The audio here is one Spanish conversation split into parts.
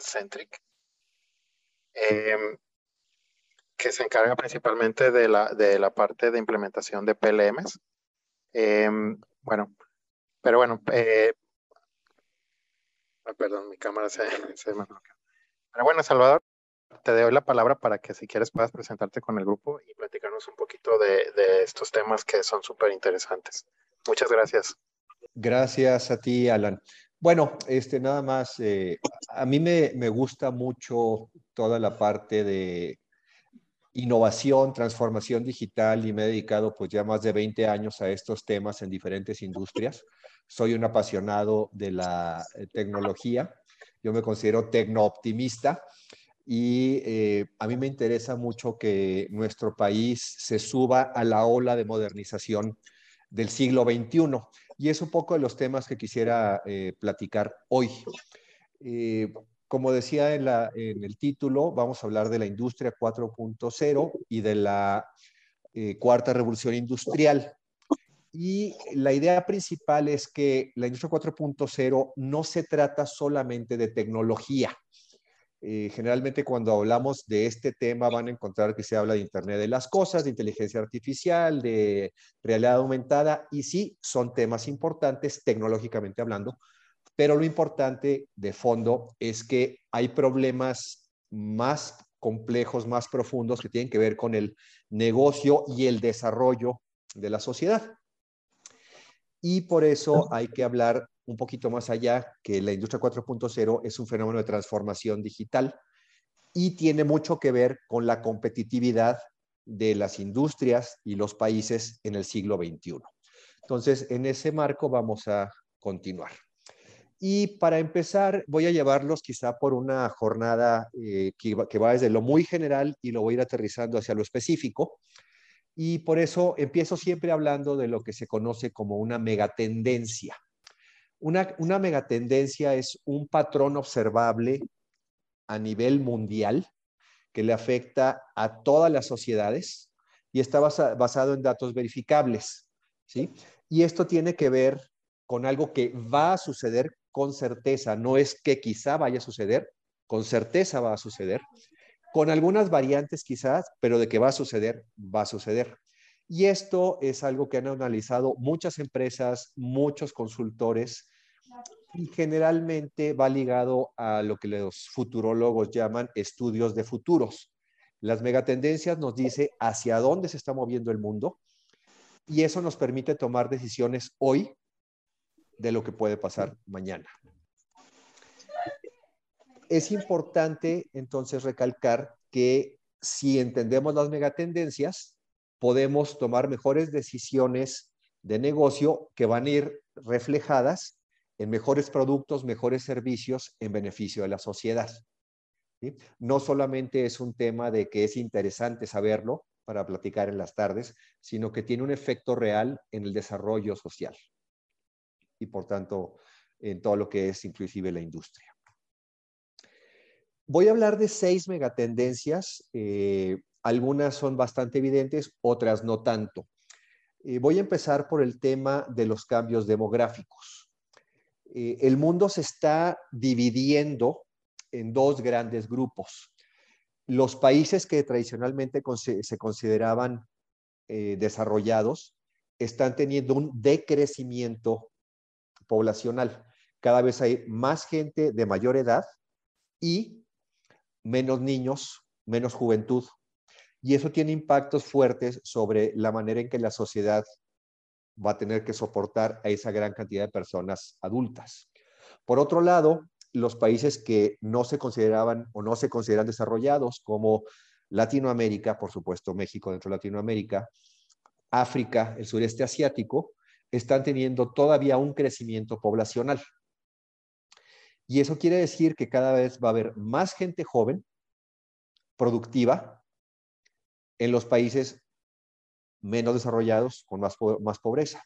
Centric, em, que se encarga principalmente de la, de la parte de implementación de PLMs. Em, bueno, pero bueno, eh, perdón, mi cámara se, se me bloqueó. Pero bueno, Salvador, te doy la palabra para que si quieres puedas presentarte con el grupo y platicarnos un poquito de, de estos temas que son súper interesantes. Muchas gracias. Gracias a ti, Alan. Bueno, este, nada más, eh, a mí me, me, gusta mucho toda la parte de innovación, transformación digital y me he dedicado pues ya más de 20 años a estos temas en diferentes industrias. Soy un apasionado de la eh, tecnología, yo me considero tecno-optimista y eh, a mí me interesa mucho que nuestro país se suba a la ola de modernización del siglo XXI. Y es un poco de los temas que quisiera eh, platicar hoy. Eh, como decía en, la, en, el título, vamos a hablar de la industria 4.0 y de la eh, cuarta revolución industrial. Y la idea principal es que la industria 4.0 no se trata solamente de tecnología, eh, generalmente cuando hablamos de este tema van a encontrar que se habla de Internet de las Cosas, de inteligencia artificial, de realidad aumentada, y sí, son temas importantes tecnológicamente hablando, pero lo importante de fondo es que hay problemas más complejos, más profundos que tienen que ver con el negocio y el desarrollo de la sociedad. Y por eso hay que hablar un poquito más allá que la industria 4.0 es un fenómeno de transformación digital y tiene mucho que ver con la competitividad de las industrias y los países en el siglo XXI. Entonces, en ese marco vamos a continuar. Y para empezar, voy a llevarlos quizá por una jornada eh, que, que, va desde lo muy general y lo voy a ir aterrizando hacia lo específico. Y por eso empiezo siempre hablando de lo que se conoce como una megatendencia. Una, una megatendencia es un patrón observable a nivel mundial que le afecta a todas las sociedades y está basado en datos verificables. ¿sí? Y esto tiene que ver con algo que va a suceder con certeza, no es que quizá vaya a suceder, con certeza va a suceder, con algunas variantes quizás, pero de que va a suceder, va a suceder. Y esto es algo que han analizado muchas empresas, muchos consultores, y generalmente va ligado a lo que los futurólogos llaman estudios de futuros. Las megatendencias nos dice hacia dónde se está moviendo el mundo y eso nos permite tomar decisiones hoy de lo que puede pasar mañana. Es importante entonces recalcar que si entendemos las megatendencias, podemos tomar mejores decisiones de negocio que van a ir reflejadas en mejores productos, mejores servicios en beneficio de la sociedad. No solamente es un tema de que es interesante saberlo para platicar en las tardes, sino que tiene un efecto real en el desarrollo social y por tanto en todo lo que es inclusive la industria. Voy a hablar de seis megatendencias. Eh, algunas son bastante evidentes, otras no tanto. Eh, voy a empezar por el tema de los cambios demográficos. Eh, el mundo se está dividiendo en dos grandes grupos. Los países que tradicionalmente se consideraban eh, desarrollados están teniendo un decrecimiento poblacional. Cada vez hay más gente de mayor edad y menos niños, menos juventud. Y eso tiene impactos fuertes sobre la manera en que la sociedad va a tener que soportar a esa gran cantidad de personas adultas. Por otro lado, los países que no se consideraban o no se consideran desarrollados, como Latinoamérica, por supuesto México dentro de Latinoamérica, África, el sureste asiático, están teniendo todavía un crecimiento poblacional. Y eso quiere decir que cada vez va a haber más gente joven, productiva, en los países menos desarrollados con más, más pobreza.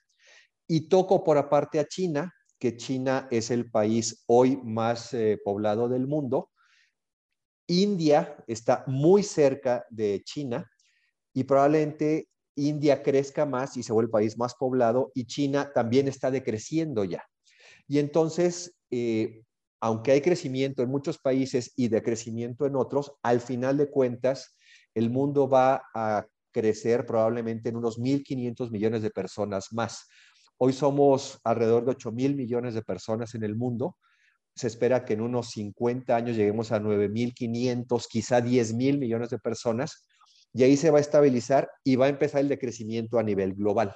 Y toco por aparte a China, que China es el país hoy más eh, poblado del mundo. India está muy cerca de China y probablemente India crezca más y se vuelve el país más poblado y China también está decreciendo ya. Y entonces, eh, aunque hay crecimiento en muchos países y decrecimiento en otros, al final de cuentas, el mundo va a crecer probablemente en unos 1.500 millones de personas más. Hoy somos alrededor de 8 mil millones de personas en el mundo. Se espera que en unos 50 años lleguemos a 9.500, quizá 10 mil millones de personas. Y ahí se va a estabilizar y va a empezar el decrecimiento a nivel global.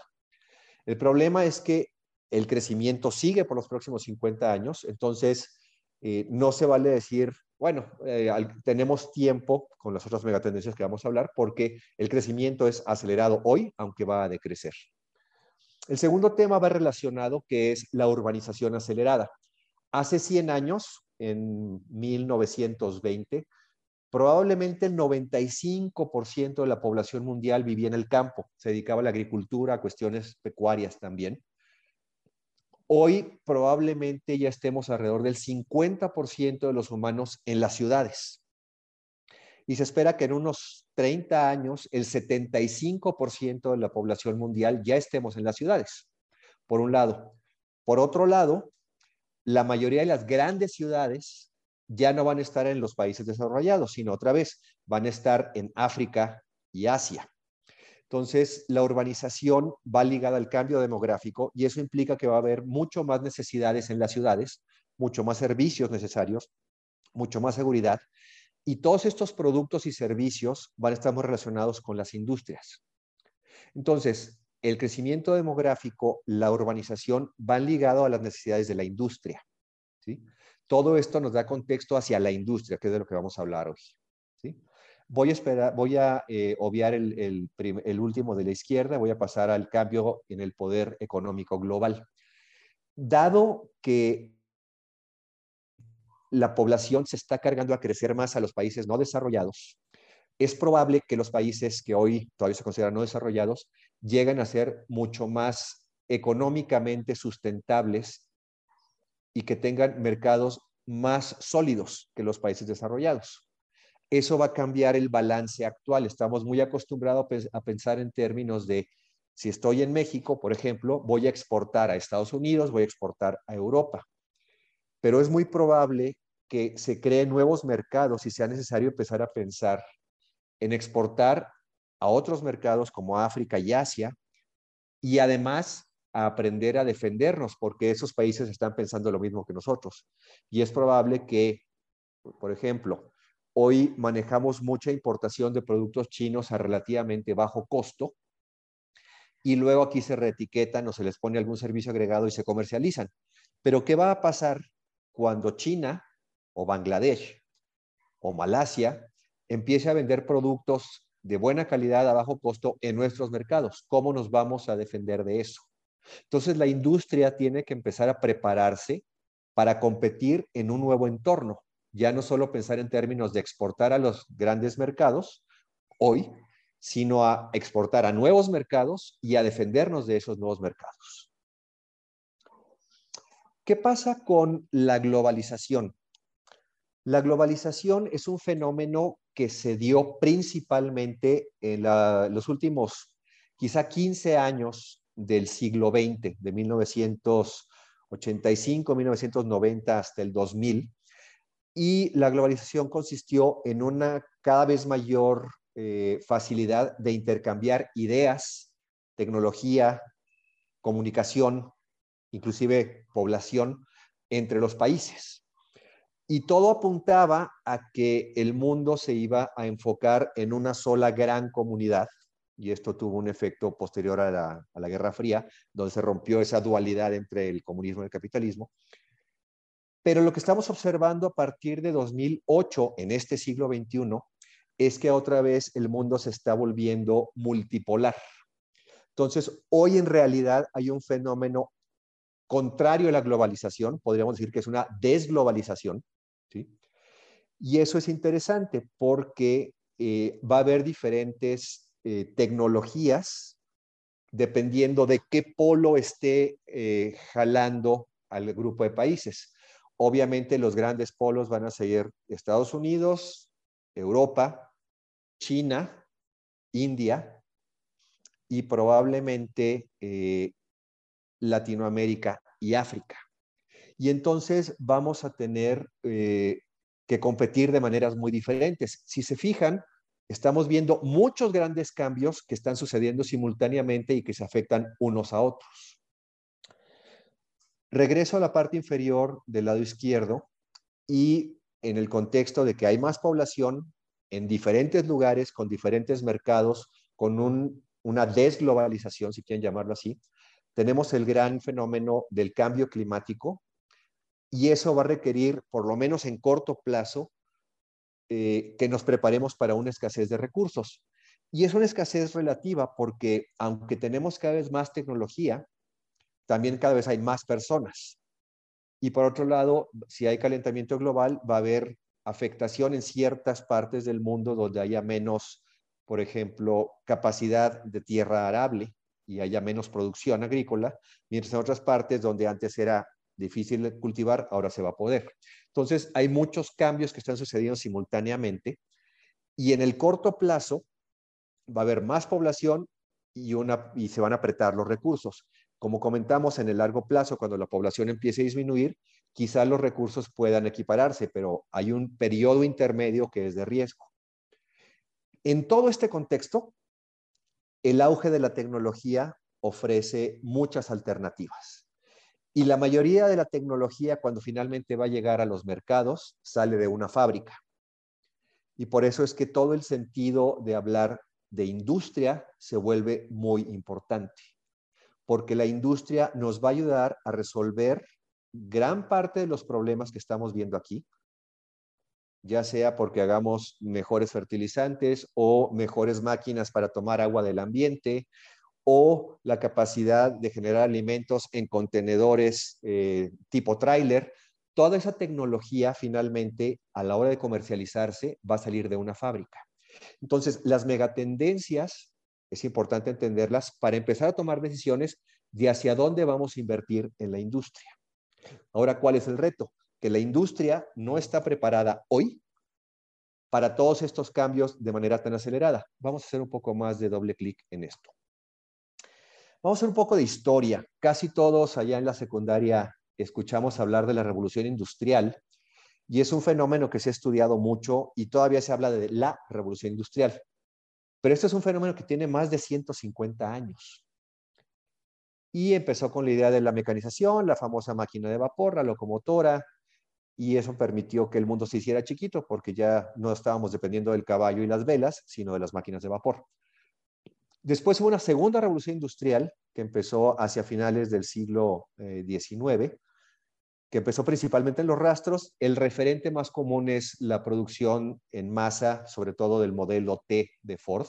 El problema es que el crecimiento sigue por los próximos 50 años, entonces eh, no se vale decir, bueno, eh, tenemos tiempo con las otras megatendencias que vamos a hablar porque el crecimiento es acelerado hoy, aunque va a decrecer. El segundo tema va relacionado, que es la urbanización acelerada. Hace 100 años, en 1920, probablemente el 95% de la población mundial vivía en el campo, se dedicaba a la agricultura, a cuestiones pecuarias también. Hoy probablemente ya estemos alrededor del 50% de los humanos en las ciudades. Y se espera que en unos 30 años el 75% de la población mundial ya estemos en las ciudades, por un lado. Por otro lado, la mayoría de las grandes ciudades ya no van a estar en los países desarrollados, sino otra vez van a estar en África y Asia. Entonces, la urbanización va ligada al cambio demográfico y eso implica que va a haber mucho más necesidades en las ciudades, mucho más servicios necesarios, mucho más seguridad y todos estos productos y servicios van a estar muy relacionados con las industrias. Entonces, el crecimiento demográfico, la urbanización van ligados a las necesidades de la industria. ¿sí? Todo esto nos da contexto hacia la industria, que es de lo que vamos a hablar hoy. Voy a, eh, obviar el, último de la izquierda, voy a pasar al cambio en el poder económico global. Dado que la población se está cargando a crecer más a los países no desarrollados, es probable que los países que hoy todavía se consideran no desarrollados lleguen a ser mucho más económicamente sustentables y que tengan mercados más sólidos que los países desarrollados eso va a cambiar el balance actual. Estamos muy acostumbrados a pensar en términos de, si estoy en México, por ejemplo, voy a exportar a Estados Unidos, voy a exportar a Europa. Pero es muy probable que se creen nuevos mercados y sea necesario empezar a pensar en exportar a otros mercados como África y Asia y además a aprender a defendernos porque esos países están pensando lo mismo que nosotros. Y es probable que, por ejemplo, Hoy manejamos mucha importación de productos chinos a relativamente bajo costo y luego aquí se reetiquetan o se les pone algún servicio agregado y se comercializan. Pero ¿qué va a pasar cuando China o Bangladesh o Malasia empiece a vender productos de buena calidad a bajo costo en nuestros mercados? ¿Cómo nos vamos a defender de eso? Entonces la industria tiene que empezar a prepararse para competir en un nuevo entorno ya no solo pensar en términos de exportar a los grandes mercados hoy, sino a exportar a nuevos mercados y a defendernos de esos nuevos mercados. ¿Qué pasa con la globalización? La globalización es un fenómeno que se dio principalmente en los últimos quizá 15 años del siglo XX, de 1985, 1990 hasta el 2000, y la globalización consistió en una cada vez mayor eh, facilidad de intercambiar ideas, tecnología, comunicación, inclusive población entre los países. Y todo apuntaba a que el mundo se iba a enfocar en una sola gran comunidad, y esto tuvo un efecto posterior a la, a la Guerra Fría, donde se rompió esa dualidad entre el comunismo y el capitalismo, pero lo que estamos observando a partir de 2008, en este siglo XXI, es que otra vez el mundo se está volviendo multipolar. Entonces, hoy en realidad hay un fenómeno contrario a la globalización, podríamos decir que es una desglobalización, ¿sí? Y eso es interesante porque eh, va a haber diferentes eh, tecnologías dependiendo de qué polo esté eh, jalando al grupo de países. Obviamente los grandes polos van a ser Estados Unidos, Europa, China, India y probablemente eh, Latinoamérica y África. Y entonces vamos a tener eh, que competir de maneras muy diferentes. Si se fijan, estamos viendo muchos grandes cambios que están sucediendo simultáneamente y que se afectan unos a otros. Regreso a la parte inferior del lado izquierdo y en el contexto de que hay más población en diferentes lugares, con diferentes mercados, con una desglobalización, si quieren llamarlo así, tenemos el gran fenómeno del cambio climático y eso va a requerir, por lo menos en corto plazo, eh, que nos preparemos para una escasez de recursos. Y es una escasez relativa porque aunque tenemos cada vez más tecnología, también cada vez hay más personas. Y por otro lado, si hay calentamiento global, va a haber afectación en ciertas partes del mundo donde haya menos, por ejemplo, capacidad de tierra arable y haya menos producción agrícola, mientras en otras partes donde antes era difícil cultivar, ahora se va a poder. Entonces, hay muchos cambios que están sucediendo simultáneamente y en el corto plazo va a haber más población y, una, y se van a apretar los recursos. Como comentamos, en el largo plazo, cuando la población empiece a disminuir, quizás los recursos puedan equipararse, pero hay un periodo intermedio que es de riesgo. En todo este contexto, el auge de la tecnología ofrece muchas alternativas. Y la mayoría de la tecnología, cuando finalmente va a llegar a los mercados, sale de una fábrica. Y por eso es que todo el sentido de hablar de industria se vuelve muy importante porque la industria nos va a ayudar a resolver gran parte de los problemas que estamos viendo aquí, ya sea porque hagamos mejores fertilizantes o mejores máquinas para tomar agua del ambiente o la capacidad de generar alimentos en contenedores eh, tipo tráiler. Toda esa tecnología finalmente a la hora de comercializarse va a salir de una fábrica. Entonces, las megatendencias es importante entenderlas para empezar a tomar decisiones de hacia dónde vamos a invertir en la industria. Ahora, ¿cuál es el reto? Que la industria no está preparada hoy para todos estos cambios de manera tan acelerada. Vamos a hacer un poco más de doble clic en esto. Vamos a hacer un poco de historia. Casi todos allá en la secundaria escuchamos hablar de la revolución industrial y es un fenómeno que se ha estudiado mucho y todavía se habla de la revolución industrial. Pero este es un fenómeno que tiene más de 150 años. Y empezó con la idea de la mecanización, la famosa máquina de vapor, la locomotora, y eso permitió que el mundo se hiciera chiquito porque ya no estábamos dependiendo del caballo y las velas, sino de las máquinas de vapor. Después hubo una segunda revolución industrial que empezó hacia finales del siglo XIX, eh, que empezó principalmente en los rastros. El referente más común es la producción en masa, sobre todo del modelo T de Ford.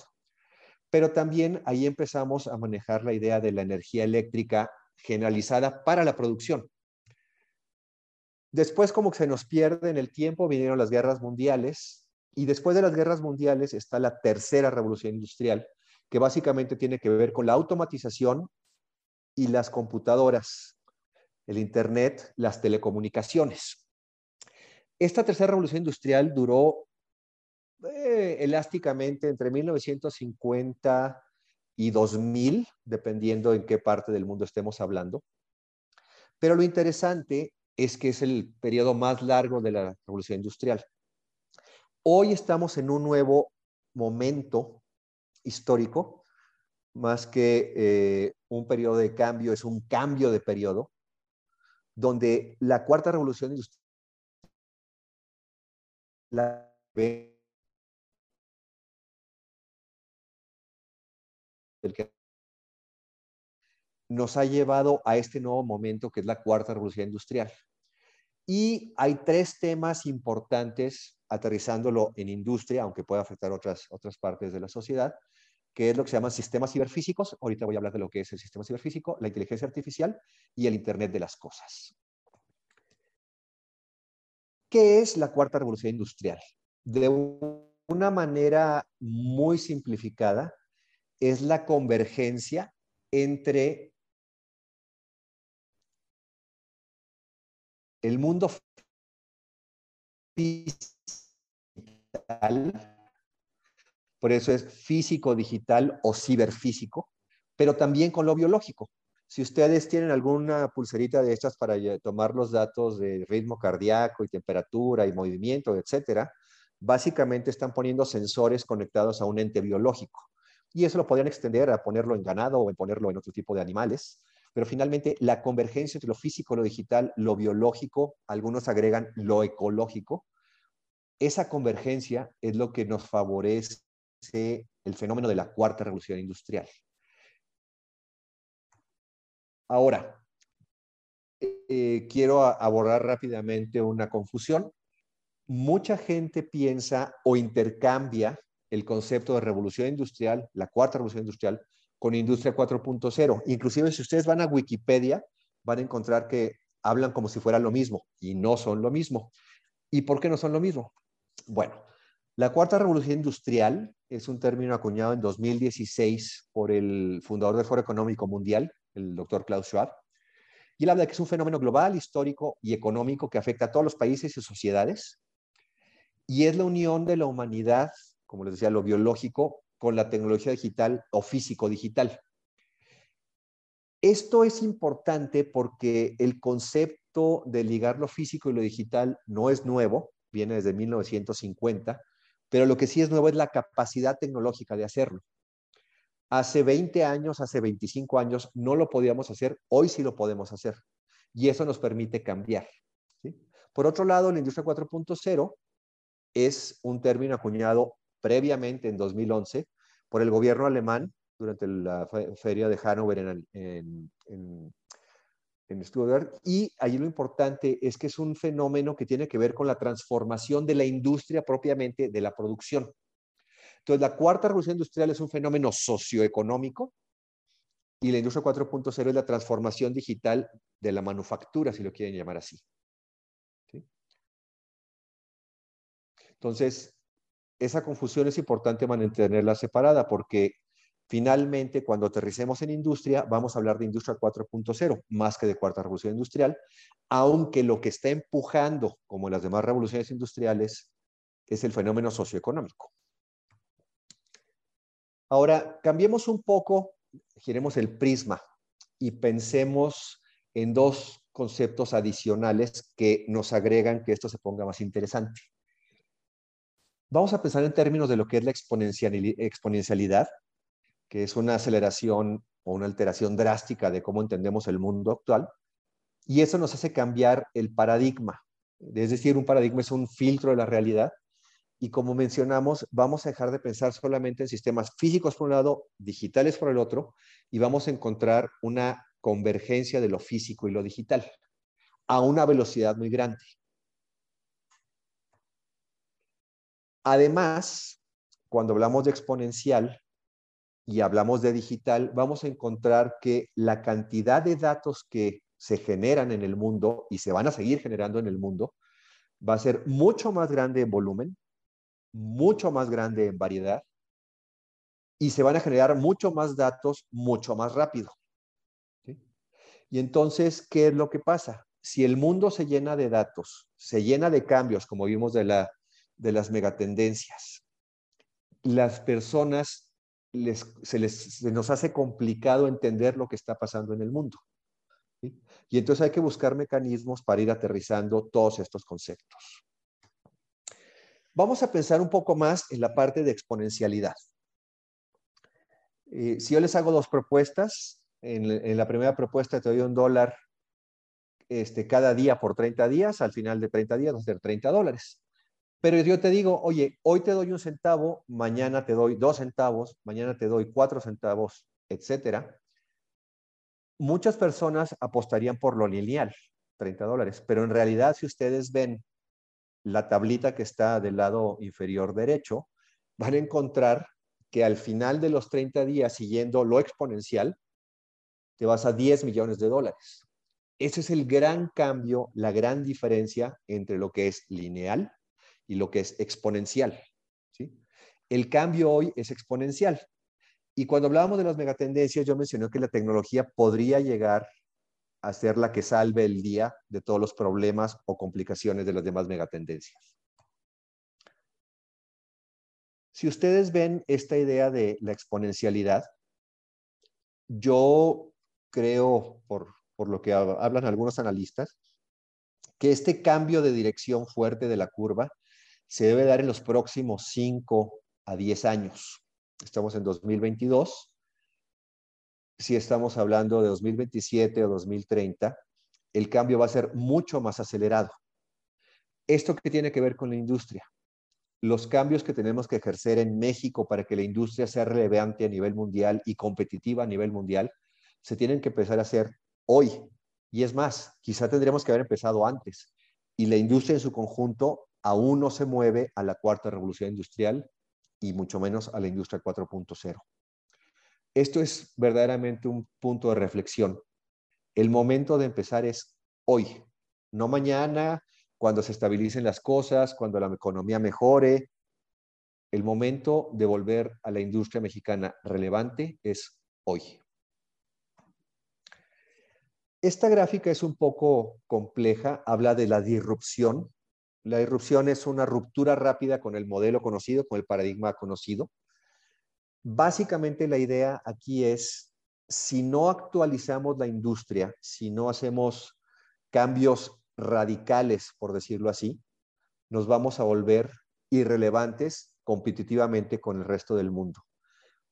Pero también ahí empezamos a manejar la idea de la energía eléctrica generalizada para la producción. Después, como que se nos pierde en el tiempo, vinieron las guerras mundiales y después de las guerras mundiales está la tercera revolución industrial, que básicamente tiene que ver con la automatización y las computadoras el Internet, las telecomunicaciones. Esta tercera revolución industrial duró eh, elásticamente entre 1950 y 2000, dependiendo en qué parte del mundo estemos hablando. Pero lo interesante es que es el periodo más largo de la revolución industrial. Hoy estamos en un nuevo momento histórico, más que eh, un periodo de cambio, es un cambio de periodo, donde la cuarta revolución industrial nos ha llevado a este nuevo momento que es la cuarta revolución industrial. Y hay tres temas importantes aterrizándolo en industria, aunque pueda afectar otras, otras partes de la sociedad, que es lo que se llaman sistemas ciberfísicos. Ahorita voy a hablar de lo que es el sistema ciberfísico, la inteligencia artificial y el Internet de las cosas. ¿Qué es la cuarta revolución industrial? De una manera muy simplificada, es la convergencia entre el mundo digital por eso es físico, digital o ciberfísico, pero también con lo biológico. Si ustedes tienen alguna pulserita de estas para tomar los datos de ritmo cardíaco y temperatura y movimiento, etcétera, básicamente están poniendo sensores conectados a un ente biológico. Y eso lo podrían extender a ponerlo en ganado o en ponerlo en otro tipo de animales. Pero finalmente, la convergencia entre lo físico, lo digital, lo biológico, algunos agregan lo ecológico, esa convergencia es lo que nos favorece el fenómeno de la cuarta revolución industrial. Ahora, eh, quiero abordar rápidamente una confusión. Mucha gente piensa o intercambia el concepto de revolución industrial, la cuarta revolución industrial, con industria 4.0. Inclusive si ustedes van a Wikipedia, van a encontrar que hablan como si fuera lo mismo y no son lo mismo. ¿Y por qué no son lo mismo? Bueno, la cuarta revolución industrial es un término acuñado en 2016 por el fundador del Foro Económico Mundial, el doctor Klaus Schwab. Y él habla de que es un fenómeno global, histórico y económico que afecta a todos los países y sociedades. Y es la unión de la humanidad, como les decía, lo biológico, con la tecnología digital o físico-digital. Esto es importante porque el concepto de ligar lo físico y lo digital no es nuevo, viene desde 1950, pero lo que sí es nuevo es la capacidad tecnológica de hacerlo. Hace 20 años, hace 25 años no lo podíamos hacer, hoy sí lo podemos hacer. Y eso nos permite cambiar. Por otro lado, la industria 4.0 es un término acuñado previamente en 2011 por el gobierno alemán durante la feria de Hannover en, en Stuttgart. Y allí lo importante es que es un fenómeno que tiene que ver con la transformación de la industria propiamente de la producción. Entonces, la cuarta revolución industrial es un fenómeno socioeconómico y la industria 4.0 es la transformación digital de la manufactura, si lo quieren llamar así. Entonces, esa confusión es importante mantenerla separada porque Finalmente, cuando aterricemos en industria, vamos a hablar de industria 4.0, más que de cuarta revolución industrial, aunque lo que está empujando, como las demás revoluciones industriales, es el fenómeno socioeconómico. Ahora, cambiemos un poco, giremos el prisma y pensemos en dos conceptos adicionales que nos agregan que esto se ponga más interesante. Vamos a pensar en términos de lo que es la exponencialidad que es una aceleración o una alteración drástica de cómo entendemos el mundo actual, y eso nos hace cambiar el paradigma. Es decir, un paradigma es un filtro de la realidad, y como mencionamos, vamos a dejar de pensar solamente en sistemas físicos por un lado, digitales por el otro, y vamos a encontrar una convergencia de lo físico y lo digital a una velocidad muy grande. Además, cuando hablamos de exponencial, y hablamos de digital, vamos a encontrar que la cantidad de datos que se generan en el mundo y se van a seguir generando en el mundo va a ser mucho más grande en volumen, mucho más grande en variedad y se van a generar mucho más datos mucho más rápido. Y entonces, ¿qué es lo que pasa? Si el mundo se llena de datos, se llena de cambios, como vimos de, la, de las megatendencias, las personas se, les, nos hace complicado entender lo que está pasando en el mundo. Y entonces hay que buscar mecanismos para ir aterrizando todos estos conceptos. Vamos a pensar un poco más en la parte de exponencialidad. Eh, si yo les hago dos propuestas, en, la primera propuesta te doy un dólar este, cada día por 30 días, al final de 30 días va a ser 30 dólares. Pero yo te digo, oye, hoy te doy un centavo, mañana te doy dos centavos, mañana te doy cuatro centavos, etcétera. Muchas personas apostarían por lo lineal, 30 dólares, pero en realidad si ustedes ven la tablita que está del lado inferior derecho, van a encontrar que al final de los 30 días, siguiendo lo exponencial, te vas a 10 millones de dólares. Ese es el gran cambio, la gran diferencia entre lo que es lineal y lo que es exponencial. ¿sí? El cambio hoy es exponencial. Y cuando hablábamos de las megatendencias, yo mencioné que la tecnología podría llegar a ser la que salve el día de todos los problemas o complicaciones de las demás megatendencias. Si ustedes ven esta idea de la exponencialidad, yo creo, por, por lo que hablan algunos analistas, que este cambio de dirección fuerte de la curva se debe dar en los próximos 5 a 10 años. Estamos en 2022. Si estamos hablando de 2027 o 2030, el cambio va a ser mucho más acelerado. ¿Esto qué tiene que ver con la industria? Los cambios que tenemos que ejercer en México para que la industria sea relevante a nivel mundial y competitiva a nivel mundial, se tienen que empezar a hacer hoy. Y es más, quizá tendríamos que haber empezado antes. Y la industria en su conjunto aún no se mueve a la cuarta revolución industrial y mucho menos a la industria 4.0. Esto es verdaderamente un punto de reflexión. El momento de empezar es hoy, no mañana, cuando se estabilicen las cosas, cuando la economía mejore. El momento de volver a la industria mexicana relevante es hoy. Esta gráfica es un poco compleja, habla de la disrupción. La disrupción es una ruptura rápida con el modelo conocido, con el paradigma conocido. Básicamente la idea aquí es, si no actualizamos la industria, si no hacemos cambios radicales, por decirlo así, nos vamos a volver irrelevantes competitivamente con el resto del mundo.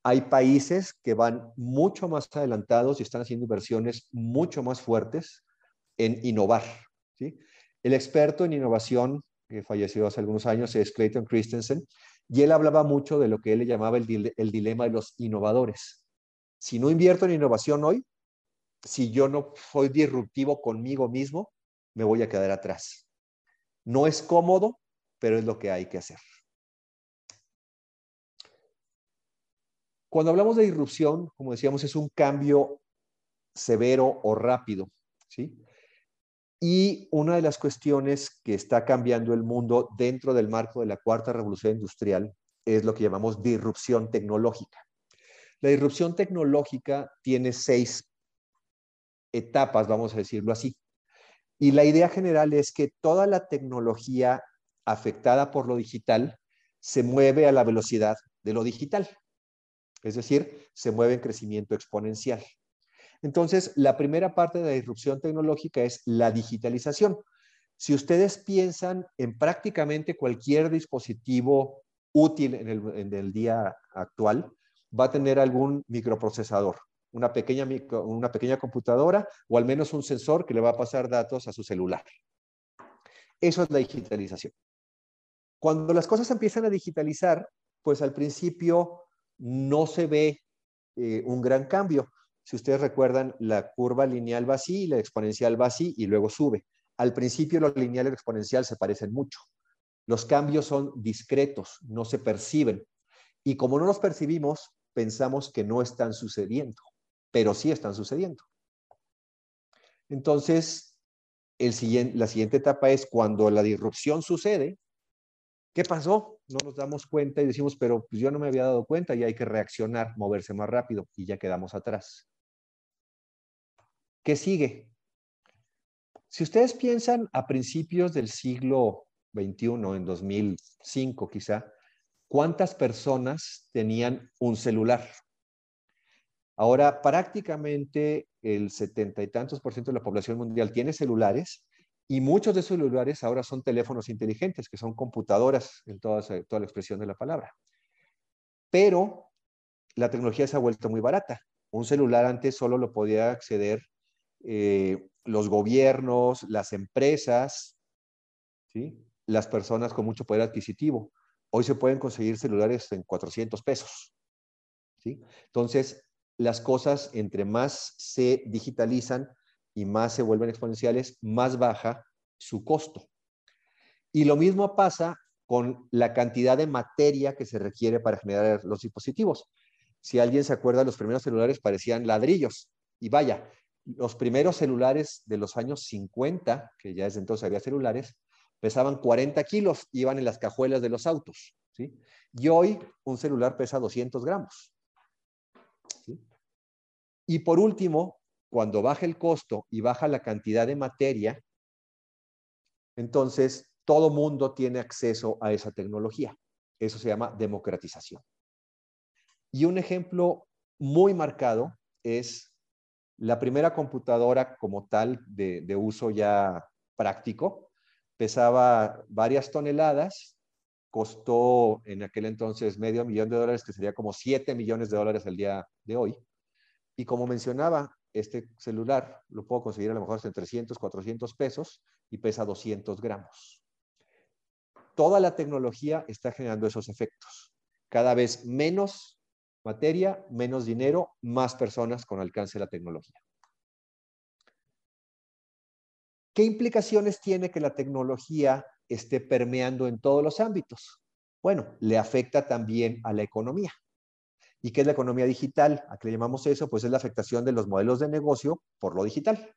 Hay países que van mucho más adelantados y están haciendo inversiones mucho más fuertes en innovar. ¿sí? El experto en innovación, que falleció hace algunos años, es Clayton Christensen, y él hablaba mucho de lo que él le llamaba el, el dilema de los innovadores. Si no invierto en innovación hoy, si yo no soy disruptivo conmigo mismo, me voy a quedar atrás. No es cómodo, pero es lo que hay que hacer. Cuando hablamos de disrupción, como decíamos, es un cambio severo o rápido, ¿sí? Y una de las cuestiones que está cambiando el mundo dentro del marco de la cuarta revolución industrial es lo que llamamos disrupción tecnológica. La disrupción tecnológica tiene seis etapas, vamos a decirlo así. Y la idea general es que toda la tecnología afectada por lo digital se mueve a la velocidad de lo digital. Es decir, se mueve en crecimiento exponencial. Entonces, la primera parte de la disrupción tecnológica es la digitalización. Si ustedes piensan en prácticamente cualquier dispositivo útil en el, día actual, va a tener algún microprocesador, una pequeña, computadora o al menos un sensor que le va a pasar datos a su celular. Eso es la digitalización. Cuando las cosas empiezan a digitalizar, pues al principio no se ve eh, un gran cambio. Si ustedes recuerdan, la curva lineal va así, la exponencial va así y luego sube. Al principio lo lineal y lo exponencial se parecen mucho. Los cambios son discretos, no se perciben. Y como no los percibimos, pensamos que no están sucediendo, pero sí están sucediendo. Entonces, la siguiente etapa es cuando la disrupción sucede, ¿Qué pasó? No nos damos cuenta y decimos, pero pues yo no me había dado cuenta y hay que reaccionar, moverse más rápido y ya quedamos atrás. ¿Qué sigue? Si ustedes piensan a principios del siglo XXI, en 2005 quizá, ¿cuántas personas tenían un celular? Ahora, prácticamente el setenta y tantos por ciento de la población mundial tiene celulares y muchos de esos celulares ahora son teléfonos inteligentes, que son computadoras en toda, toda la expresión de la palabra. Pero la tecnología se ha vuelto muy barata. Un celular antes solo lo podía acceder eh, los gobiernos, las empresas, ¿sí? las personas con mucho poder adquisitivo. Hoy se pueden conseguir celulares en 400 pesos. ¿sí? Entonces, las cosas entre más se digitalizan, y más se vuelven exponenciales, más baja su costo. Y lo mismo pasa con la cantidad de materia que se requiere para generar los dispositivos. Si alguien se acuerda, los primeros celulares parecían ladrillos. Y vaya, los primeros celulares de los años 50, que ya desde entonces había celulares, pesaban 40 kilos, iban en las cajuelas de los autos. ¿sí? Y hoy un celular pesa 200 gramos. Y por último, cuando baja el costo y baja la cantidad de materia, entonces todo mundo tiene acceso a esa tecnología. Eso se llama democratización. Y un ejemplo muy marcado es La primera computadora como tal de, uso ya práctico pesaba varias toneladas, costó en aquel entonces medio millón de dólares, que sería como 7 millones de dólares el día de hoy. Y como mencionaba, este celular lo puedo conseguir a lo mejor en 300, 400 pesos y pesa 200 gramos. Toda la tecnología está generando esos efectos. Cada vez menos materia, menos dinero, más personas con alcance de la tecnología. ¿Qué implicaciones tiene que la tecnología esté permeando en todos los ámbitos? Bueno, le afecta también a la economía. ¿Y qué es la economía digital? ¿A qué le llamamos eso? Pues es la afectación de los modelos de negocio por lo digital.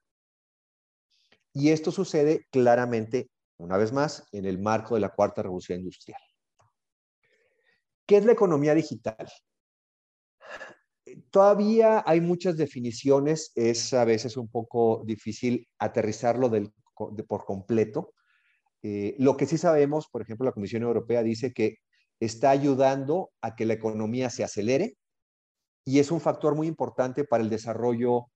Y esto sucede claramente, una vez más, en el marco de la cuarta revolución industrial. ¿Qué es la economía digital? Todavía hay muchas definiciones, es a veces un poco difícil aterrizarlo por completo. Eh, lo que sí sabemos, por ejemplo, la Comisión Europea dice que está ayudando a que la economía se acelere y es un factor muy importante para el desarrollo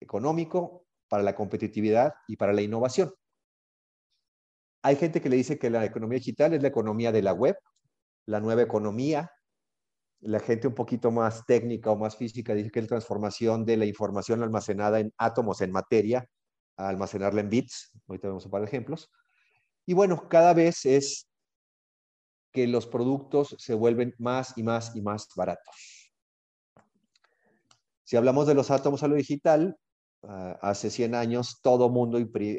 económico, para la competitividad y para la innovación. Hay gente que le dice que la economía digital es la economía de la web, la nueva economía. La gente un poquito más técnica o más física dice que es la transformación de la información almacenada en átomos, en materia, a almacenarla en bits. Ahorita vamos a par ejemplos. Y bueno, cada vez es que los productos se vuelven más y más y más baratos. Si hablamos de los átomos a lo digital, ah, hace 100 años todo mundo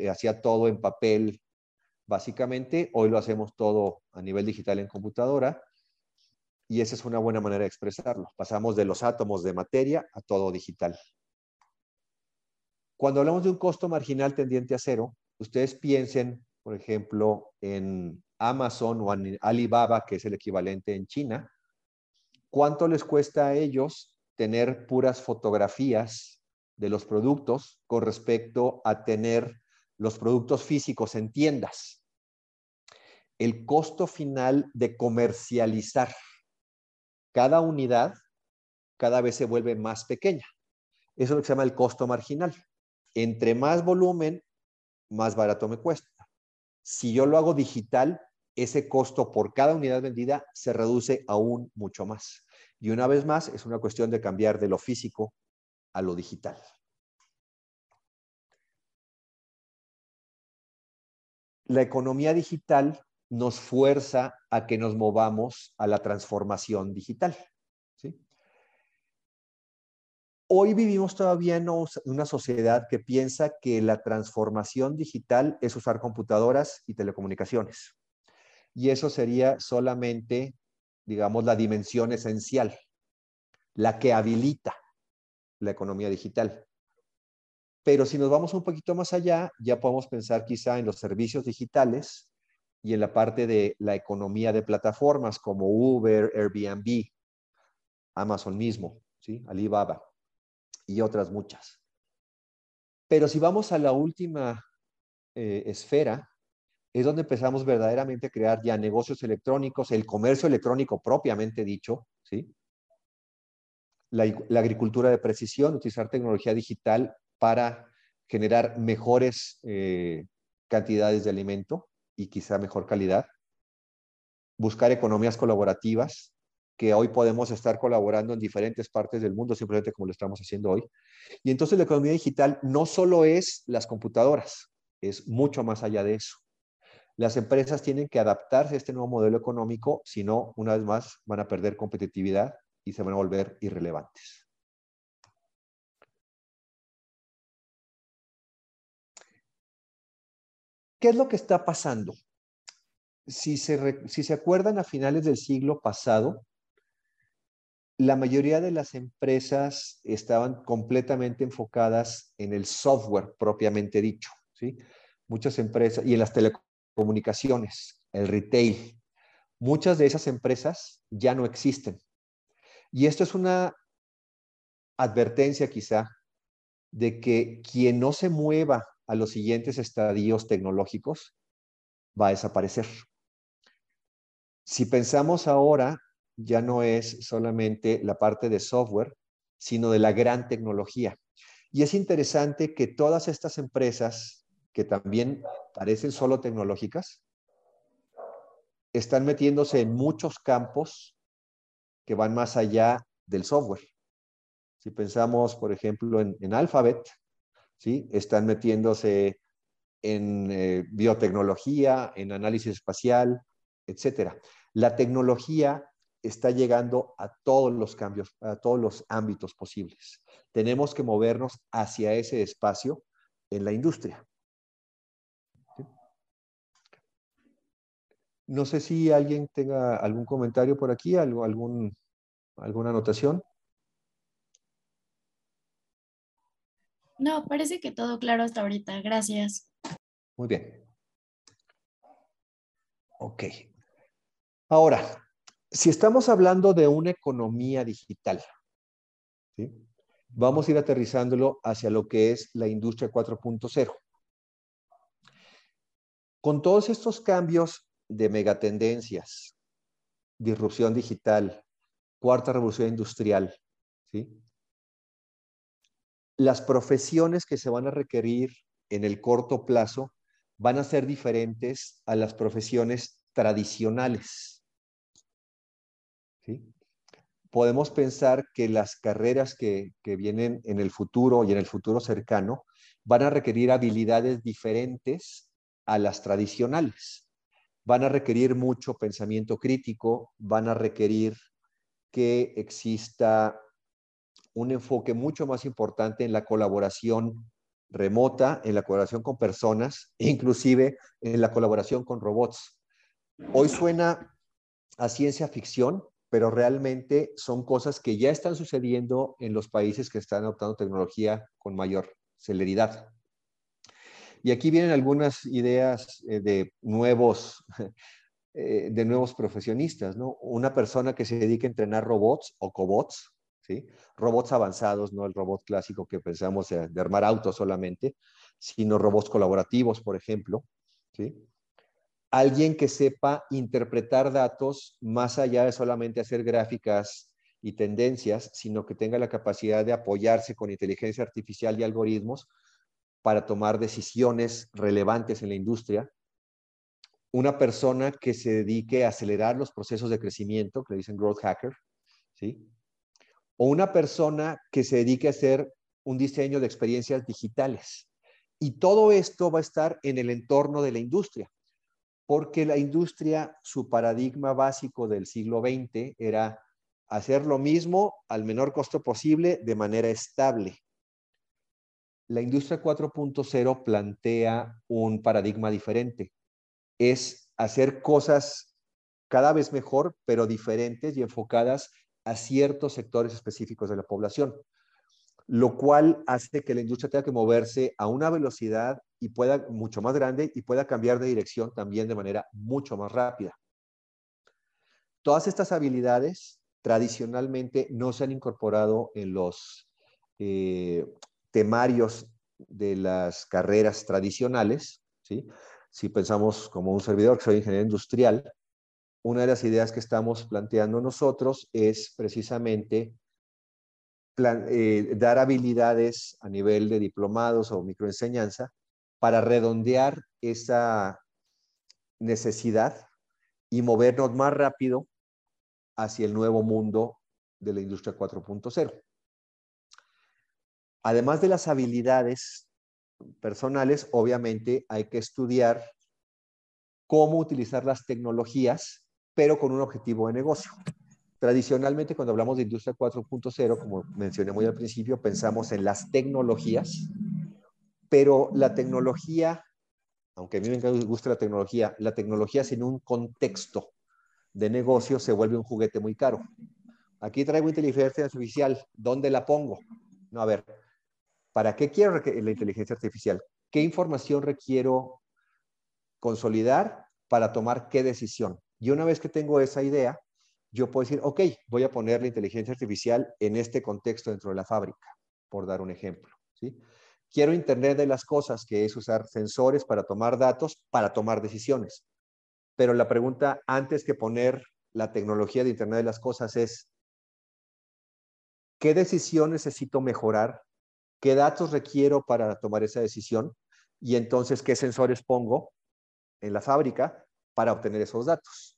hacía todo en papel, básicamente. Hoy lo hacemos todo a nivel digital en computadora. Y esa es una buena manera de expresarlo. Pasamos de los átomos de materia a todo digital. Cuando hablamos de un costo marginal tendiente a cero, ustedes piensen, por ejemplo, en Amazon o en Alibaba, que es el equivalente en China, ¿cuánto les cuesta a ellos tener puras fotografías de los productos con respecto a tener los productos físicos en tiendas? El costo final de comercializar cada unidad cada vez se vuelve más pequeña. Eso es lo que se llama el costo marginal. Entre más volumen, más barato me cuesta. Si yo lo hago digital, ese costo por cada unidad vendida se reduce aún mucho más. Y una vez más, es una cuestión de cambiar de lo físico a lo digital. La economía digital nos fuerza a que nos movamos a la transformación digital. Hoy vivimos todavía en una sociedad que piensa que la transformación digital es usar computadoras y telecomunicaciones y eso sería solamente, digamos, la dimensión esencial, la que habilita la economía digital. Pero si nos vamos un poquito más allá, ya podemos pensar quizá en los servicios digitales y en la parte de la economía de plataformas como Uber, Airbnb, Amazon mismo, ¿sí? Alibaba y otras muchas. Pero si vamos a la última eh, esfera, es donde empezamos verdaderamente a crear ya negocios electrónicos, el comercio electrónico propiamente dicho, ¿sí? La, agricultura de precisión, utilizar tecnología digital para generar mejores eh, cantidades de alimento y quizá mejor calidad. Buscar economías colaborativas, que hoy podemos estar colaborando en diferentes partes del mundo, simplemente como lo estamos haciendo hoy. Y entonces la economía digital no solo es las computadoras, es mucho más allá de eso. Las empresas tienen que adaptarse a este nuevo modelo económico, si no, una vez más, van a perder competitividad y se van a volver irrelevantes. ¿Qué es lo que está pasando? Si se, si se acuerdan, a finales del siglo pasado, la mayoría de las empresas estaban completamente enfocadas en el software propiamente dicho. ¿sí? Muchas empresas, y en las telecomunicaciones, comunicaciones, el retail. Muchas de esas empresas ya no existen. Y esto es una advertencia quizá de que quien no se mueva a los siguientes estadios tecnológicos va a desaparecer. Si pensamos ahora, ya no es solamente la parte de software, sino de la gran tecnología. Y es interesante que todas estas empresas, que también parecen solo tecnológicas, están metiéndose en muchos campos que van más allá del software. Si pensamos, por ejemplo, en, Alphabet, ¿sí? están metiéndose en eh, biotecnología, en análisis espacial, etc. La tecnología está llegando a todos los cambios, a todos los ámbitos posibles. Tenemos que movernos hacia ese espacio en la industria. No sé si alguien tenga algún comentario por aquí, algún, alguna anotación. No, parece que todo claro hasta ahorita. Gracias. Muy bien. Ok. Ahora, si estamos hablando de una economía digital, vamos a ir aterrizándolo hacia lo que es la industria 4.0. Con todos estos cambios de megatendencias, disrupción digital, cuarta revolución industrial, ¿sí? Las profesiones que se van a requerir en el corto plazo van a ser diferentes a las profesiones tradicionales. ¿sí? Podemos pensar que las carreras que, que vienen en el futuro y en el futuro cercano van a requerir habilidades diferentes a las tradicionales van a requerir mucho pensamiento crítico, van a requerir que exista un enfoque mucho más importante en la colaboración remota, en la colaboración con personas, inclusive en la colaboración con robots. Hoy suena a ciencia ficción, pero realmente son cosas que ya están sucediendo en los países que están adoptando tecnología con mayor celeridad. Y aquí vienen algunas ideas eh, de nuevos, eh, de nuevos profesionistas, ¿no? Una persona que se dedique a entrenar robots o cobots, Robots avanzados, no el robot clásico que pensamos de, de armar autos solamente, sino robots colaborativos, por ejemplo, ¿sí? Alguien que sepa interpretar datos más allá de solamente hacer gráficas y tendencias, sino que tenga la capacidad de apoyarse con inteligencia artificial y algoritmos para tomar decisiones relevantes en la industria, una persona que se dedique a acelerar los procesos de crecimiento, que le dicen growth hacker, ¿sí? O una persona que se dedique a hacer un diseño de experiencias digitales. Y todo esto va a estar en el entorno de la industria, porque la industria, su paradigma básico del siglo XX era hacer lo mismo al menor costo posible de manera estable la industria 4.0 plantea un paradigma diferente. Es hacer cosas cada vez mejor, pero diferentes y enfocadas a ciertos sectores específicos de la población, lo cual hace que la industria tenga que moverse a una velocidad y pueda mucho más grande y pueda cambiar de dirección también de manera mucho más rápida. Todas estas habilidades tradicionalmente no se han incorporado en los eh, temarios de las carreras tradicionales, ¿sí? si pensamos como un servidor que soy ingeniero industrial, una de las ideas que estamos planteando nosotros es precisamente eh, dar habilidades a nivel de diplomados o microenseñanza para redondear esa necesidad y movernos más rápido hacia el nuevo mundo de la industria 4.0. Además de las habilidades personales, obviamente hay que estudiar cómo utilizar las tecnologías, pero con un objetivo de negocio. Tradicionalmente, cuando hablamos de industria 4.0, como mencioné muy al principio, pensamos en las tecnologías, pero la tecnología, aunque a mí me gusta la tecnología, la tecnología sin un contexto de negocio se vuelve un juguete muy caro. Aquí traigo inteligencia artificial, ¿dónde la pongo? No, a ver, ¿Para qué quiero la inteligencia artificial? ¿Qué información requiero consolidar para tomar qué decisión? Y una vez que tengo esa idea, yo puedo decir, ok, voy a poner la inteligencia artificial en este contexto dentro de la fábrica, por dar un ejemplo. ¿sí? Quiero Internet de las cosas, que es usar sensores para tomar datos, para tomar decisiones. Pero la pregunta antes que poner la tecnología de Internet de las cosas es, ¿qué decisión necesito mejorar qué datos requiero para tomar esa decisión y entonces qué sensores pongo en la fábrica para obtener esos datos.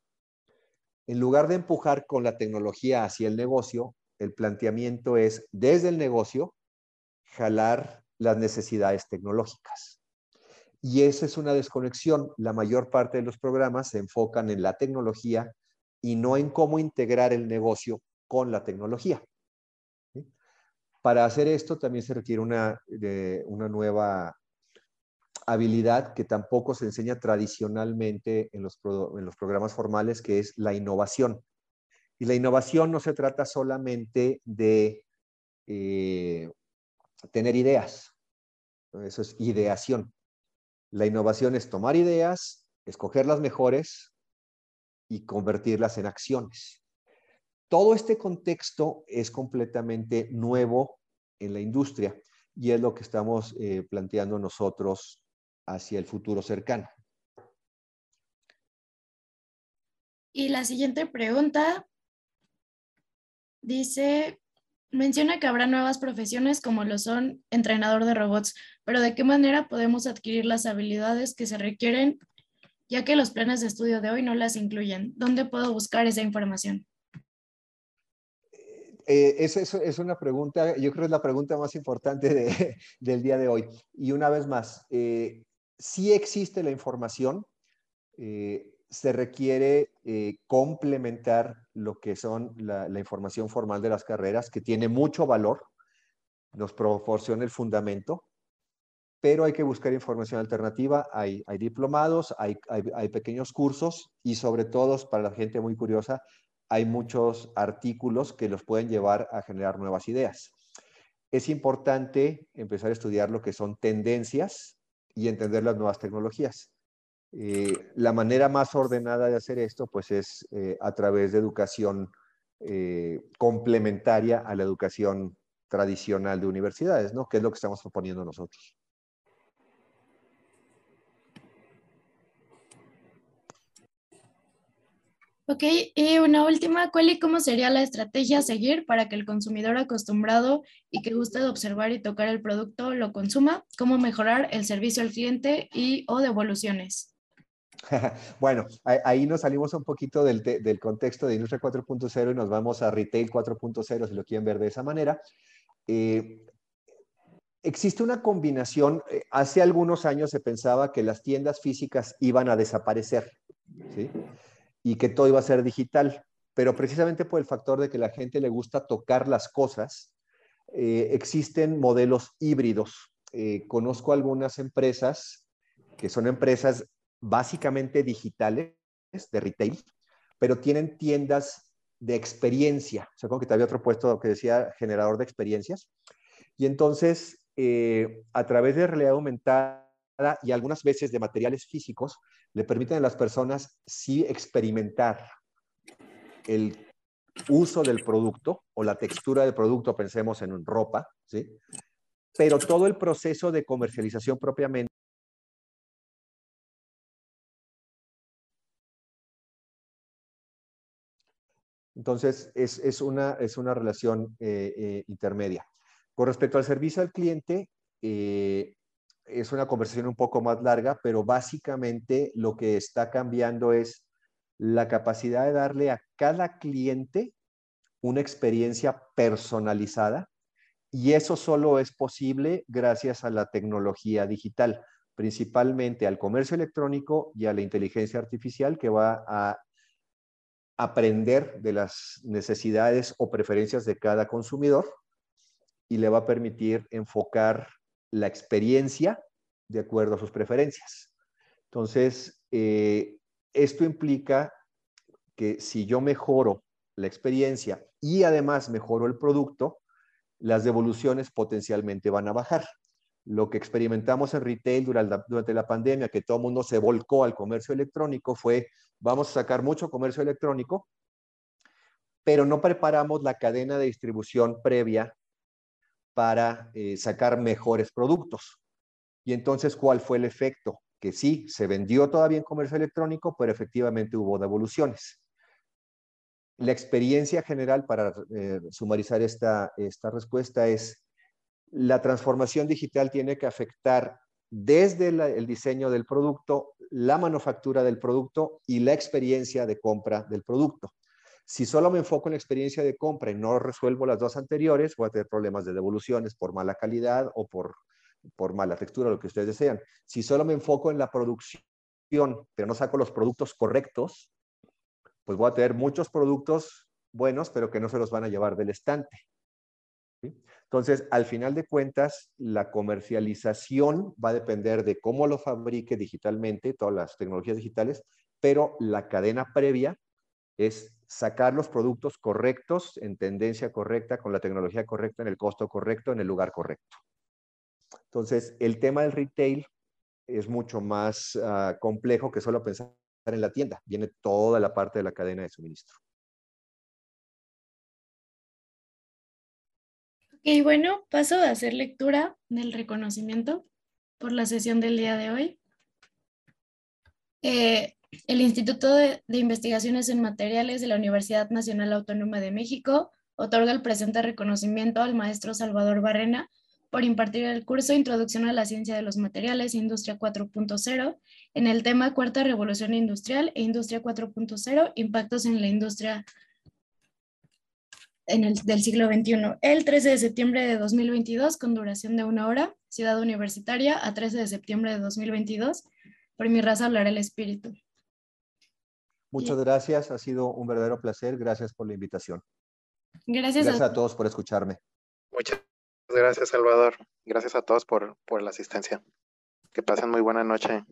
En lugar de empujar con la tecnología hacia el negocio, el planteamiento es desde el negocio jalar las necesidades tecnológicas. Y esa es una desconexión. La mayor parte de los programas se enfocan en la tecnología y no en cómo integrar el negocio con la tecnología. Para hacer esto también se requiere una, una nueva habilidad que tampoco se enseña tradicionalmente en los, en los programas formales, que es la innovación. Y la innovación no se trata solamente de eh, tener ideas, eso es ideación. La innovación es tomar ideas, escoger las mejores y convertirlas en acciones. Todo este contexto es completamente nuevo en la industria y es lo que estamos eh, planteando nosotros hacia el futuro cercano. Y la siguiente pregunta dice, menciona que habrá nuevas profesiones como lo son entrenador de robots, pero ¿de qué manera podemos adquirir las habilidades que se requieren ya que los planes de estudio de hoy no las incluyen? ¿Dónde puedo buscar esa información? Eh, esa es, una pregunta, yo creo que es la pregunta más importante del día de hoy. Y una vez más, eh, si existe la información, eh, se requiere complementar lo que son la, información formal de las carreras, que tiene mucho valor, nos proporciona el fundamento, pero hay que buscar información alternativa. Hay, hay diplomados, hay, hay, pequeños cursos y sobre todo, para la gente muy curiosa, hay muchos artículos que los pueden llevar a generar nuevas ideas. Es importante empezar a estudiar lo que son tendencias y entender las nuevas tecnologías. Eh, la manera más ordenada de hacer esto, pues es eh, a través de educación eh, complementaria a la educación tradicional de universidades, ¿no? Que es lo que estamos proponiendo nosotros. Ok, y una última, ¿cuál y cómo sería la estrategia a seguir para que el consumidor acostumbrado y que guste de observar y tocar el producto lo consuma? ¿Cómo mejorar el servicio al cliente y o devoluciones? bueno, ahí nos salimos un poquito del, del contexto de Industria 4.0 y nos vamos a Retail 4.0, si lo quieren ver de esa manera. Eh, existe una combinación, eh, hace algunos años se pensaba que las tiendas físicas iban a desaparecer, ¿sí? Y que todo iba a ser digital. Pero precisamente por el factor de que la gente le gusta tocar las cosas, eh, existen modelos híbridos. Eh, conozco algunas empresas que son empresas básicamente digitales de retail, pero tienen tiendas de experiencia. O sea, que te había otro puesto que decía generador de experiencias. Y entonces, eh, a través de realidad aumentada y algunas veces de materiales físicos, le permiten a las personas sí experimentar el uso del producto o la textura del producto, pensemos en ropa, ¿sí? Pero todo el proceso de comercialización propiamente Entonces, es, una, es una relación eh, eh, intermedia. Con respecto al servicio al cliente, eh, es una conversación un poco más larga, pero básicamente lo que está cambiando es la capacidad de darle a cada cliente una experiencia personalizada y eso solo es posible gracias a la tecnología digital, principalmente al comercio electrónico y a la inteligencia artificial que va a aprender de las necesidades o preferencias de cada consumidor y le va a permitir enfocar la experiencia de acuerdo a sus preferencias. Entonces, eh, esto implica que si yo mejoro la experiencia y además mejoro el producto, las devoluciones potencialmente van a bajar. Lo que experimentamos en retail durante la pandemia, que todo mundo se volcó al comercio electrónico, fue, vamos a sacar mucho comercio electrónico, pero no preparamos la cadena de distribución previa para eh, sacar mejores productos. Y entonces, ¿cuál fue el efecto? Que sí, se vendió todavía en comercio electrónico, pero efectivamente hubo devoluciones. La experiencia general para eh, sumarizar esta, esta respuesta es la transformación digital tiene que afectar desde el diseño del producto, la manufactura del producto y la experiencia de compra del producto. Si solo me enfoco en la experiencia de compra y no resuelvo las dos anteriores, voy a tener problemas de devoluciones por mala calidad o por, por mala textura, lo que ustedes desean. Si solo me enfoco en la producción, pero no saco los productos correctos, pues voy a tener muchos productos buenos, pero que no se los van a llevar del estante. Entonces, al final de cuentas, la comercialización va a depender de cómo lo fabrique digitalmente, todas las tecnologías digitales, pero la cadena previa es sacar los productos correctos en tendencia correcta, con la tecnología correcta, en el costo correcto, en el lugar correcto. Entonces, el tema del retail es mucho más ah, complejo que solo pensar en la tienda. Viene toda la parte de la cadena de suministro. Ok, bueno, paso a hacer lectura del reconocimiento por la sesión del día de hoy. Eh, el Instituto de, Investigaciones en Materiales de la Universidad Nacional Autónoma de México otorga el presente reconocimiento al maestro Salvador Barrena por impartir el curso Introducción a la Ciencia de los Materiales, Industria 4.0, en el tema Cuarta Revolución Industrial e Industria 4.0, Impactos en la Industria en el, del siglo XXI. El 13 de septiembre de 2022, con duración de una hora, Ciudad Universitaria, a 13 de septiembre de 2022. Por mi raza hablará el espíritu. Muchas gracias, ha sido un verdadero placer. Gracias por la invitación. Gracias, gracias a, todos por escucharme. Muchas gracias, Salvador. Gracias a todos por, por la asistencia. Que pasen muy buena noche.